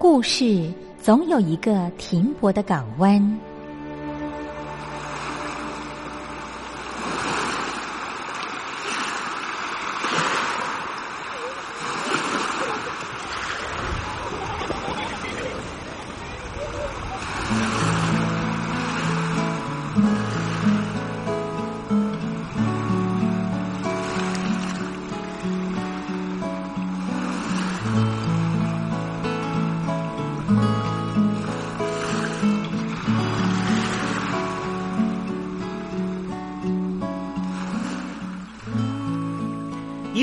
故事总有一个停泊的港湾。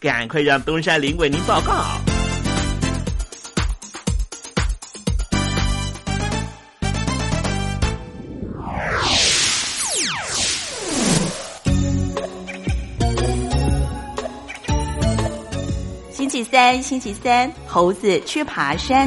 赶快让东山林为您报告。星期三，星期三，猴子去爬山。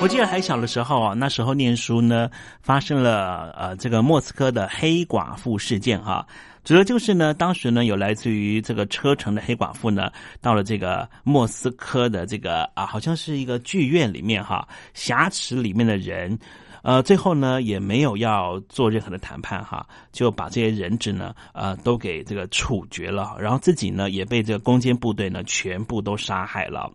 我记得还小的时候啊，那时候念书呢，发生了呃这个莫斯科的黑寡妇事件哈。主要就是呢，当时呢有来自于这个车臣的黑寡妇呢，到了这个莫斯科的这个啊，好像是一个剧院里面哈，挟持里面的人，呃，最后呢也没有要做任何的谈判哈，就把这些人质呢呃都给这个处决了，然后自己呢也被这个攻坚部队呢全部都杀害了。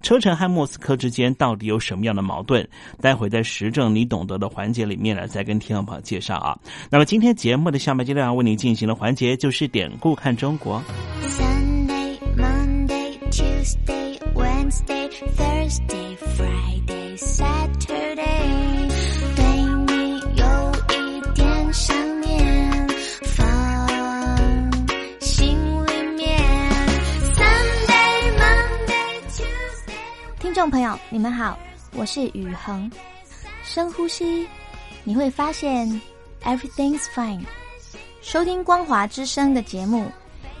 车臣和莫斯科之间到底有什么样的矛盾？待会在时政你懂得的环节里面呢，再跟听众朋友介绍啊。那么今天节目的下半阶段为你进行的环节就是典故看中国。Sunday, Monday, Tuesday, Wednesday, Thursday, Friday, 众朋友，你们好，我是雨恒。深呼吸，你会发现 everything's fine。收听光华之声的节目，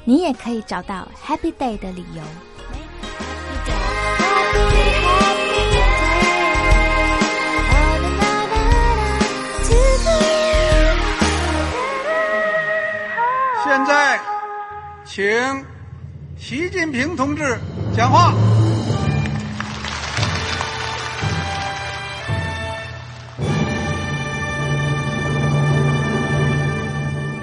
你也可以找到 happy day 的理由。现在，请习近平同志讲话。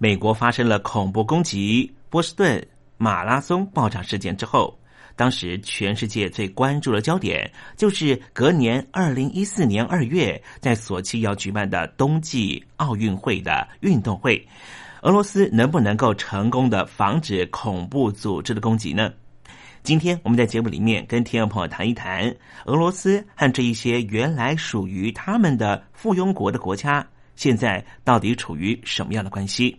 美国发生了恐怖攻击波士顿马拉松爆炸事件之后，当时全世界最关注的焦点就是隔年二零一四年二月在索契要举办的冬季奥运会的运动会，俄罗斯能不能够成功的防止恐怖组织的攻击呢？今天我们在节目里面跟听众朋友谈一谈俄罗斯和这一些原来属于他们的附庸国的国家。现在到底处于什么样的关系？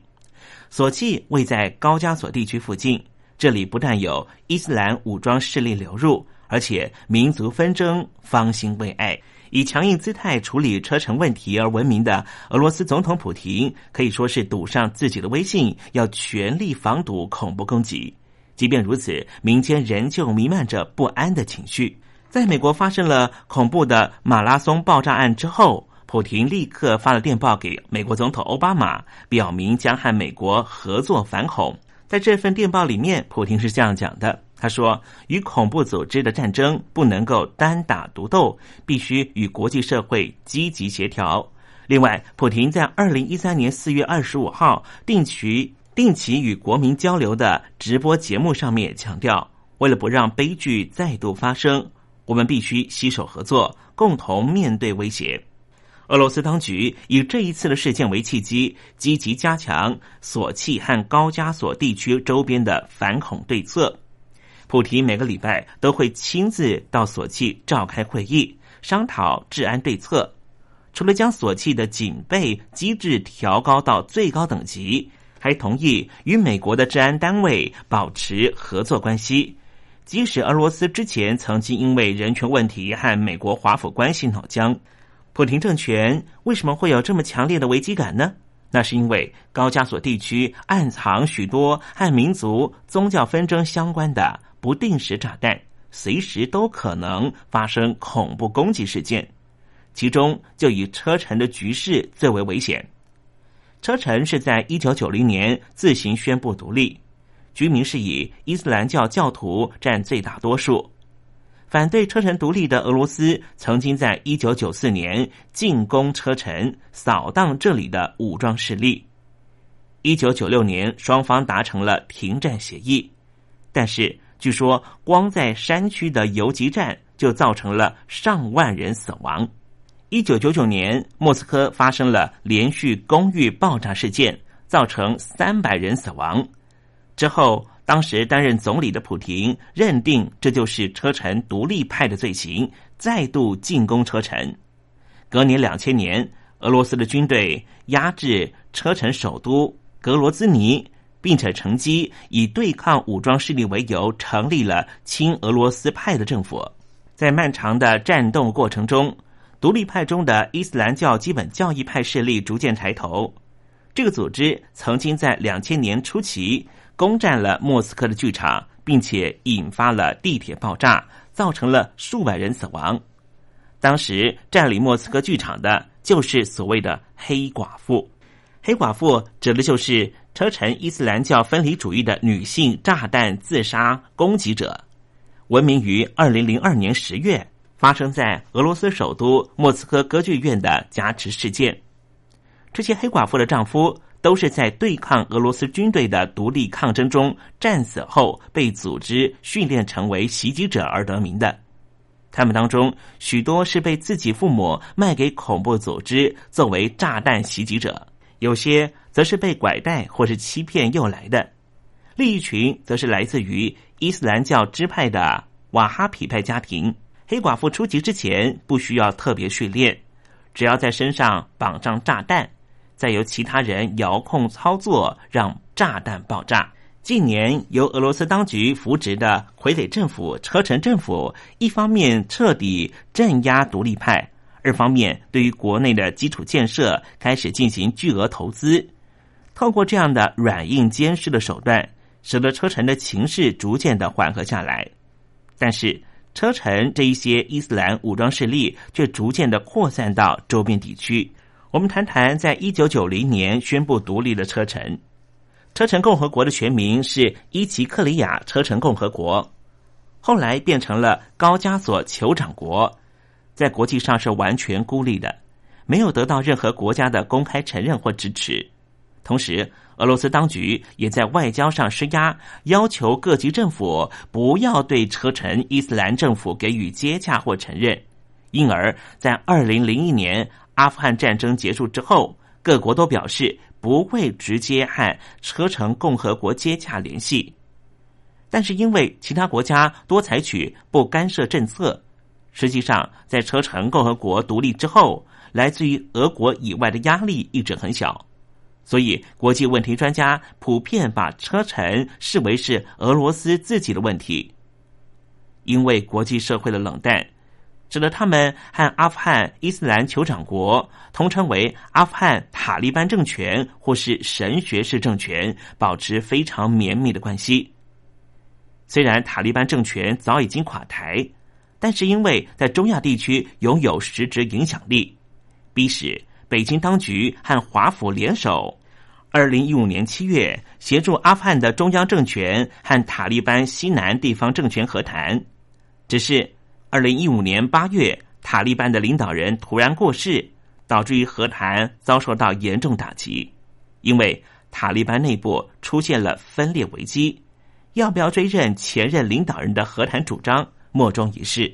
索契位在高加索地区附近，这里不但有伊斯兰武装势力流入，而且民族纷争方兴未艾。以强硬姿态处理车臣问题而闻名的俄罗斯总统普京，可以说是赌上自己的威信，要全力防堵恐怖攻击。即便如此，民间仍旧弥漫着不安的情绪。在美国发生了恐怖的马拉松爆炸案之后，普京立刻发了电报给美国总统奥巴马，表明将和美国合作反恐。在这份电报里面，普京是这样讲的。他说：“与恐怖组织的战争不能够单打独斗，必须与国际社会积极协调。”另外，普廷在二零一三年四月二十五号定期定期与国民交流的直播节目上面强调，为了不让悲剧再度发生，我们必须携手合作，共同面对威胁。俄罗斯当局以这一次的事件为契机，积极加强索契和高加索地区周边的反恐对策。普提每个礼拜都会亲自到索契召开会议，商讨治安对策。除了将索契的警备机制调高到最高等级，还同意与美国的治安单位保持合作关系。即使俄罗斯之前曾经因为人权问题和美国华府关系闹僵，普廷政权为什么会有这么强烈的危机感呢？那是因为高加索地区暗藏许多和民族宗教纷争相关的。不定时炸弹随时都可能发生恐怖攻击事件，其中就以车臣的局势最为危险。车臣是在一九九零年自行宣布独立，居民是以伊斯兰教教徒占最大多数。反对车臣独立的俄罗斯曾经在一九九四年进攻车臣，扫荡这里的武装势力。一九九六年，双方达成了停战协议，但是。据说，光在山区的游击战就造成了上万人死亡。一九九九年，莫斯科发生了连续公寓爆炸事件，造成三百人死亡。之后，当时担任总理的普廷认定这就是车臣独立派的罪行，再度进攻车臣。隔年两千年，俄罗斯的军队压制车臣首都格罗兹尼。并且乘机以对抗武装势力为由，成立了亲俄罗斯派的政府。在漫长的战斗过程中，独立派中的伊斯兰教基本教义派势力逐渐抬头。这个组织曾经在两千年初期攻占了莫斯科的剧场，并且引发了地铁爆炸，造成了数百人死亡。当时占领莫斯科剧场的就是所谓的黑寡妇。黑寡妇指的就是车臣伊斯兰教分离主义的女性炸弹自杀攻击者，闻名于二零零二年十月发生在俄罗斯首都莫斯科歌剧院的夹持事件。这些黑寡妇的丈夫都是在对抗俄罗斯军队的独立抗争中战死后被组织训练成为袭击者而得名的。他们当中许多是被自己父母卖给恐怖组织作为炸弹袭击者。有些则是被拐带或是欺骗诱来的，另一群则是来自于伊斯兰教支派的瓦哈皮派家庭。黑寡妇出击之前不需要特别训练，只要在身上绑上炸弹，再由其他人遥控操作，让炸弹爆炸。近年由俄罗斯当局扶植的傀儡政府车臣政府，一方面彻底镇压独立派。二方面，对于国内的基础建设开始进行巨额投资，透过这样的软硬兼施的手段，使得车臣的情势逐渐的缓和下来。但是，车臣这一些伊斯兰武装势力却逐渐的扩散到周边地区。我们谈谈，在一九九零年宣布独立的车臣，车臣共和国的全名是伊奇克里亚车臣共和国，后来变成了高加索酋长国。在国际上是完全孤立的，没有得到任何国家的公开承认或支持。同时，俄罗斯当局也在外交上施压，要求各级政府不要对车臣伊斯兰政府给予接洽或承认。因而，在二零零一年阿富汗战争结束之后，各国都表示不会直接和车臣共和国接洽联系。但是，因为其他国家多采取不干涉政策。实际上，在车臣共和国独立之后，来自于俄国以外的压力一直很小。所以国际问题专家普遍把车臣视为是俄罗斯自己的问题。因为国际社会的冷淡，使得他们和阿富汗伊斯兰酋长国通称为阿富汗塔利班政权或是神学式政权保持非常绵密的关系。虽然塔利班政权早已经垮台，但是因为在中亚地区拥有实质影响力，逼使北京当局和华府联手。二零一五年七月，协助阿富汗的中央政权和塔利班西南地方政权和谈。只是二零一五年八月，塔利班的领导人突然过世，导致于和谈遭受到严重打击。因为塔利班内部出现了分裂危机，要不要追认前任领导人的和谈主张，莫衷一是。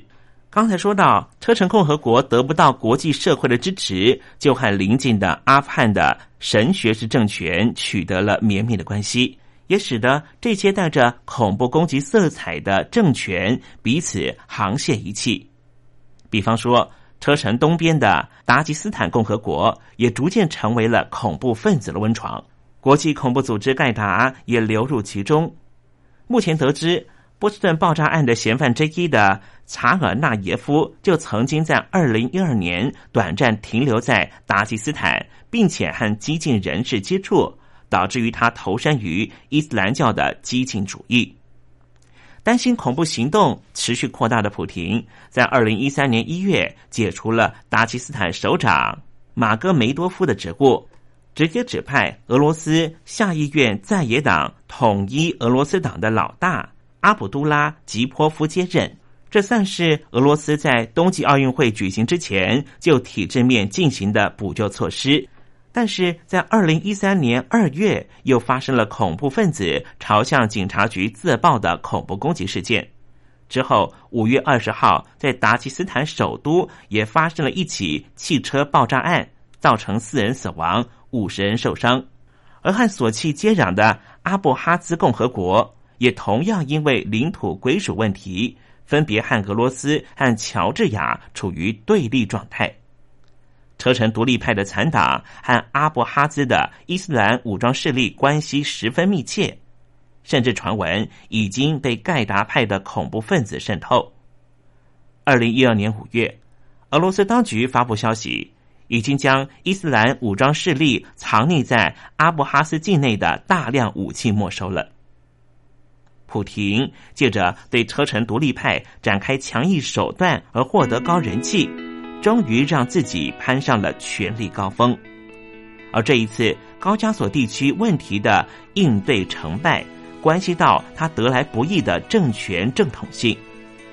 刚才说到，车臣共和国得不到国际社会的支持，就和邻近的阿富汗的神学式政权取得了绵密的关系，也使得这些带着恐怖攻击色彩的政权彼此沆瀣一气。比方说，车臣东边的达吉斯坦共和国也逐渐成为了恐怖分子的温床，国际恐怖组织盖达也流入其中。目前得知。波士顿爆炸案的嫌犯之一的查尔纳耶夫就曾经在二零一二年短暂停留在达吉斯坦，并且和激进人士接触，导致于他投身于伊斯兰教的激进主义。担心恐怖行动持续扩大的普廷，在二零一三年一月解除了达吉斯坦首长马戈梅多夫的职务，直接指派俄罗斯下议院在野党统一俄罗斯党的老大。阿卜杜拉吉波夫接任，这算是俄罗斯在冬季奥运会举行之前就体制面进行的补救措施。但是在二零一三年二月，又发生了恐怖分子朝向警察局自爆的恐怖攻击事件。之后，五月二十号，在达吉斯坦首都也发生了一起汽车爆炸案，造成四人死亡、五十人受伤。而和索契接壤的阿布哈兹共和国。也同样因为领土归属问题，分别和俄罗斯和乔治亚处于对立状态。车臣独立派的残党和阿布哈兹的伊斯兰武装势力关系十分密切，甚至传闻已经被盖达派的恐怖分子渗透。二零一二年五月，俄罗斯当局发布消息，已经将伊斯兰武装势力藏匿在阿布哈斯境内的大量武器没收了。普廷借着对车臣独立派展开强硬手段而获得高人气，终于让自己攀上了权力高峰。而这一次高加索地区问题的应对成败，关系到他得来不易的政权正统性。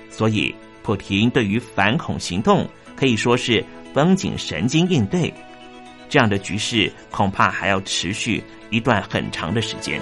所以，普廷对于反恐行动可以说是绷紧神经应对。这样的局势恐怕还要持续一段很长的时间。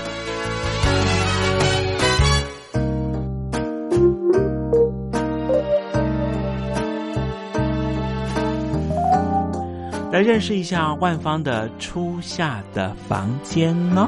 来认识一下万芳的初夏的房间呢。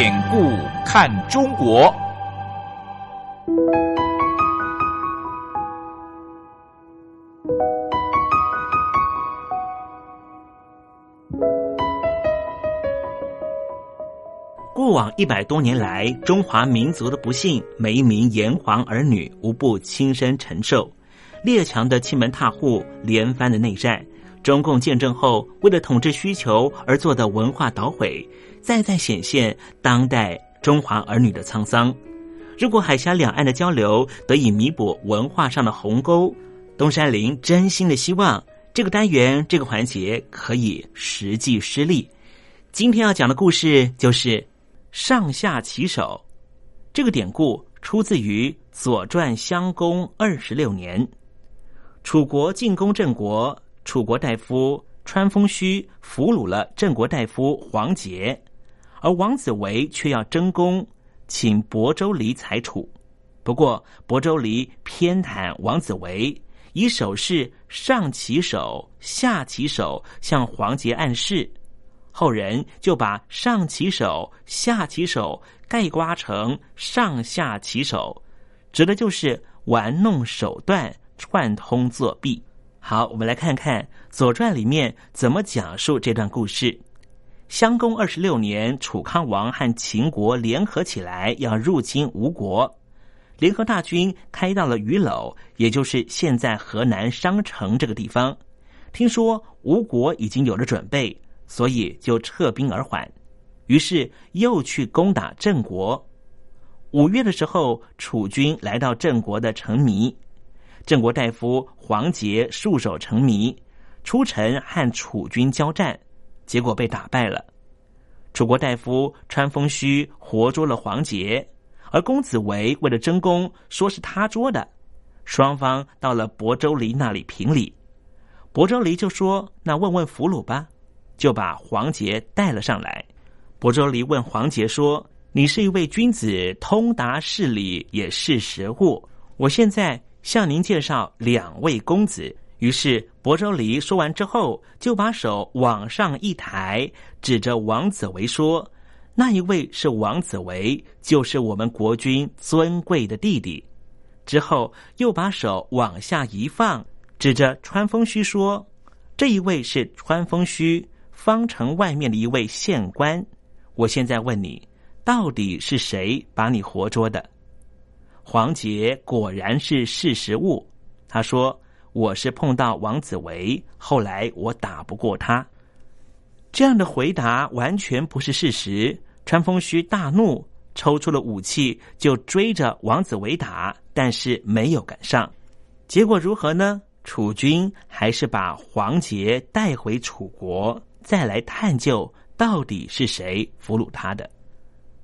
典故看中国。过往一百多年来，中华民族的不幸，每一名炎黄儿女无不亲身承受。列强的欺门踏户，连番的内战，中共建政后，为了统治需求而做的文化捣毁。再再显现当代中华儿女的沧桑。如果海峡两岸的交流得以弥补文化上的鸿沟，东山林真心的希望这个单元这个环节可以实际施力。今天要讲的故事就是上下其手。这个典故出自于《左传》襄公二十六年，楚国进攻郑国，楚国大夫川风须俘虏了郑国大夫黄杰。而王子维却要争功，请亳州离裁处。不过亳州离偏袒王子维，以手势上起手、下起手向黄杰暗示，后人就把上起手、下起手概括成上下起手，指的就是玩弄手段、串通作弊。好，我们来看看《左传》里面怎么讲述这段故事。襄公二十六年，楚康王和秦国联合起来要入侵吴国，联合大军开到了鱼篓，也就是现在河南商城这个地方。听说吴国已经有了准备，所以就撤兵而缓。于是又去攻打郑国。五月的时候，楚军来到郑国的城糜。郑国大夫黄杰束手成谜，出城和楚军交战，结果被打败了。楚国大夫穿风须活捉了黄杰，而公子围为了争功，说是他捉的。双方到了亳州离那里评理，亳州离就说：“那问问俘虏吧。”就把黄杰带了上来。亳州离问黄杰说：“你是一位君子，通达事理，也识时务。我现在。”向您介绍两位公子。于是亳州离说完之后，就把手往上一抬，指着王子维说：“那一位是王子维，就是我们国君尊贵的弟弟。”之后又把手往下一放，指着穿风须说：“这一位是穿风须方城外面的一位县官。我现在问你，到底是谁把你活捉的？”黄杰果然是识时务。他说：“我是碰到王子维，后来我打不过他。”这样的回答完全不是事实。穿风须大怒，抽出了武器就追着王子维打，但是没有赶上。结果如何呢？楚军还是把黄杰带回楚国，再来探究到底是谁俘虏他的。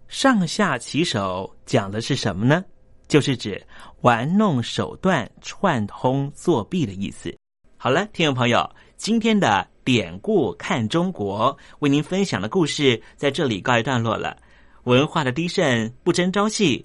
上下其手讲的是什么呢？就是指玩弄手段、串通作弊的意思。好了，听众朋友，今天的典故看中国为您分享的故事在这里告一段落了。文化的低渗不争朝夕。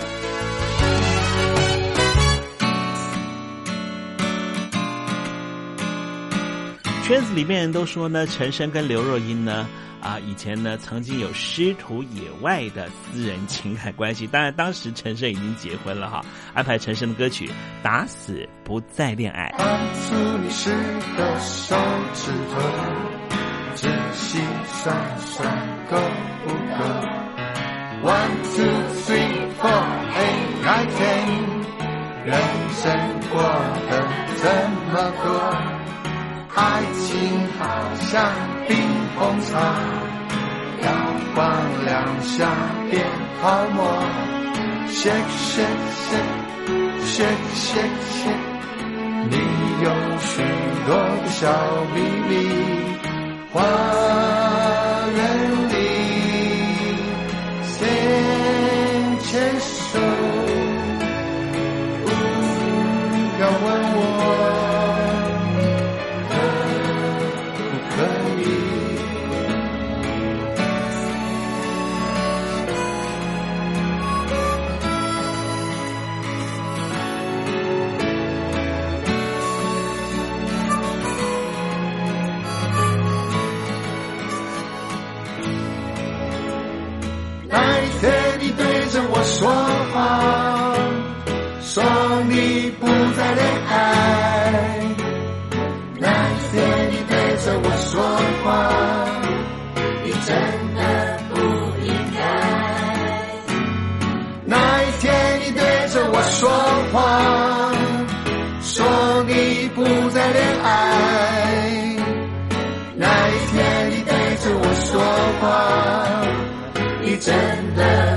圈子里面都说呢，陈升跟刘若英呢，啊，以前呢曾经有师徒野外的私人情感关系。当然，当时陈升已经结婚了哈。安排陈升的歌曲《打死不再恋爱》。按住你湿的手指头，仔细算算够不够？One two three four eight nine ten，人生过得这么多。爱情好像冰红茶，阳光两下变泡沫。Shake shake shake shake shake shake，你有许多的小秘密，花园 tender.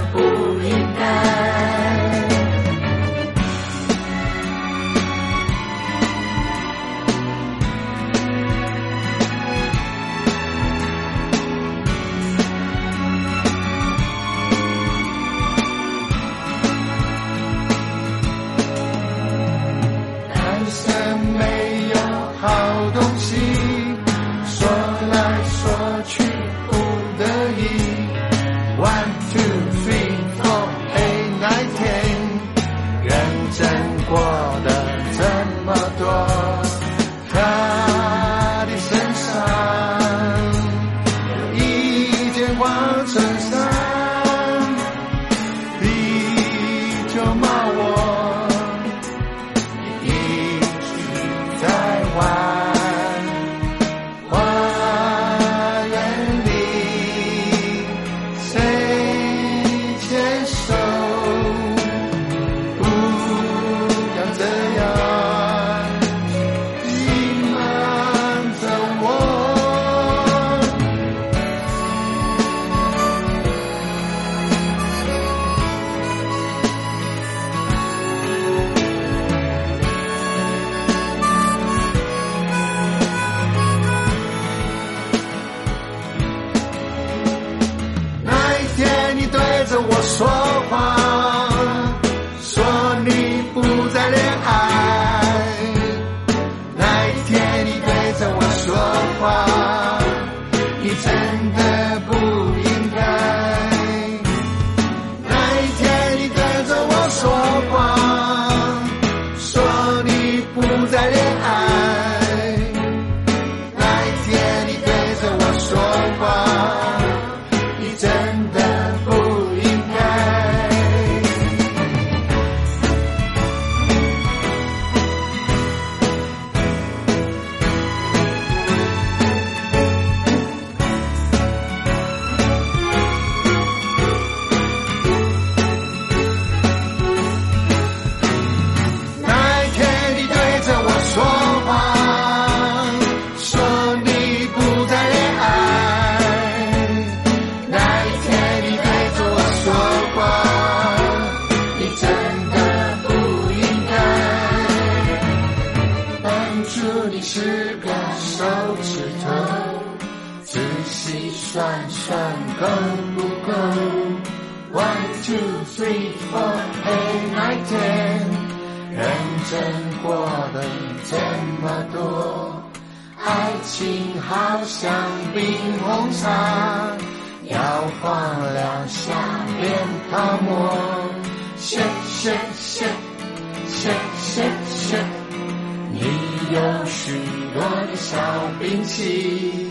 你真的不。算够不够？One two three four eight nine ten，认真过了这么多，爱情好像冰红茶，摇晃两下变泡沫，shake shake shake shake shake shake，你有许多的小兵器。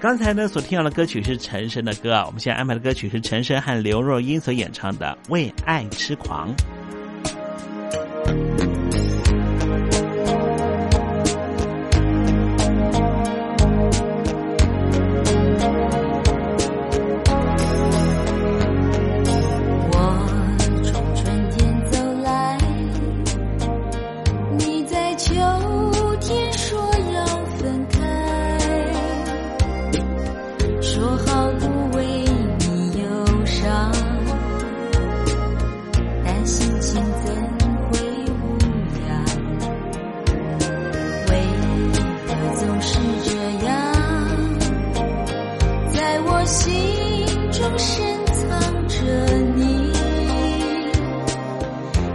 刚才呢所听到的歌曲是陈升的歌啊，我们现在安排的歌曲是陈升和刘若英所演唱的《为爱痴狂》。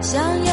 想要